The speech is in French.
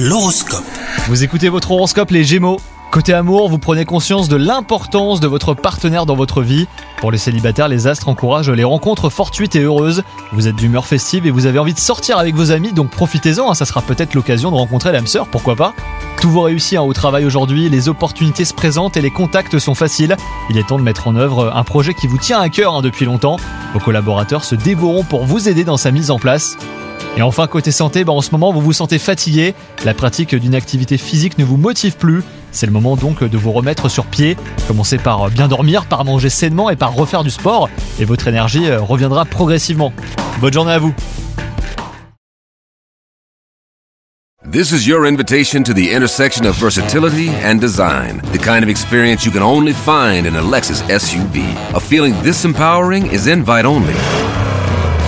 L'horoscope. Vous écoutez votre horoscope les Gémeaux. Côté amour, vous prenez conscience de l'importance de votre partenaire dans votre vie. Pour les célibataires, les astres encouragent les rencontres fortuites et heureuses. Vous êtes d'humeur festive et vous avez envie de sortir avec vos amis, donc profitez-en, hein, ça sera peut-être l'occasion de rencontrer l'âme sœur, pourquoi pas. Tout vous réussit hein, au travail aujourd'hui, les opportunités se présentent et les contacts sont faciles. Il est temps de mettre en œuvre un projet qui vous tient à cœur hein, depuis longtemps. Vos collaborateurs se dévoreront pour vous aider dans sa mise en place. Et enfin, côté santé, bah, en ce moment, vous vous sentez fatigué, la pratique d'une activité physique ne vous motive plus. C'est le moment donc de vous remettre sur pied. Commencez par bien dormir, par manger sainement et par refaire du sport, et votre énergie euh, reviendra progressivement. Bonne journée à vous This is your invitation to the intersection of versatility and design. The kind of experience you can only find in SUV. A feeling this empowering is invite only.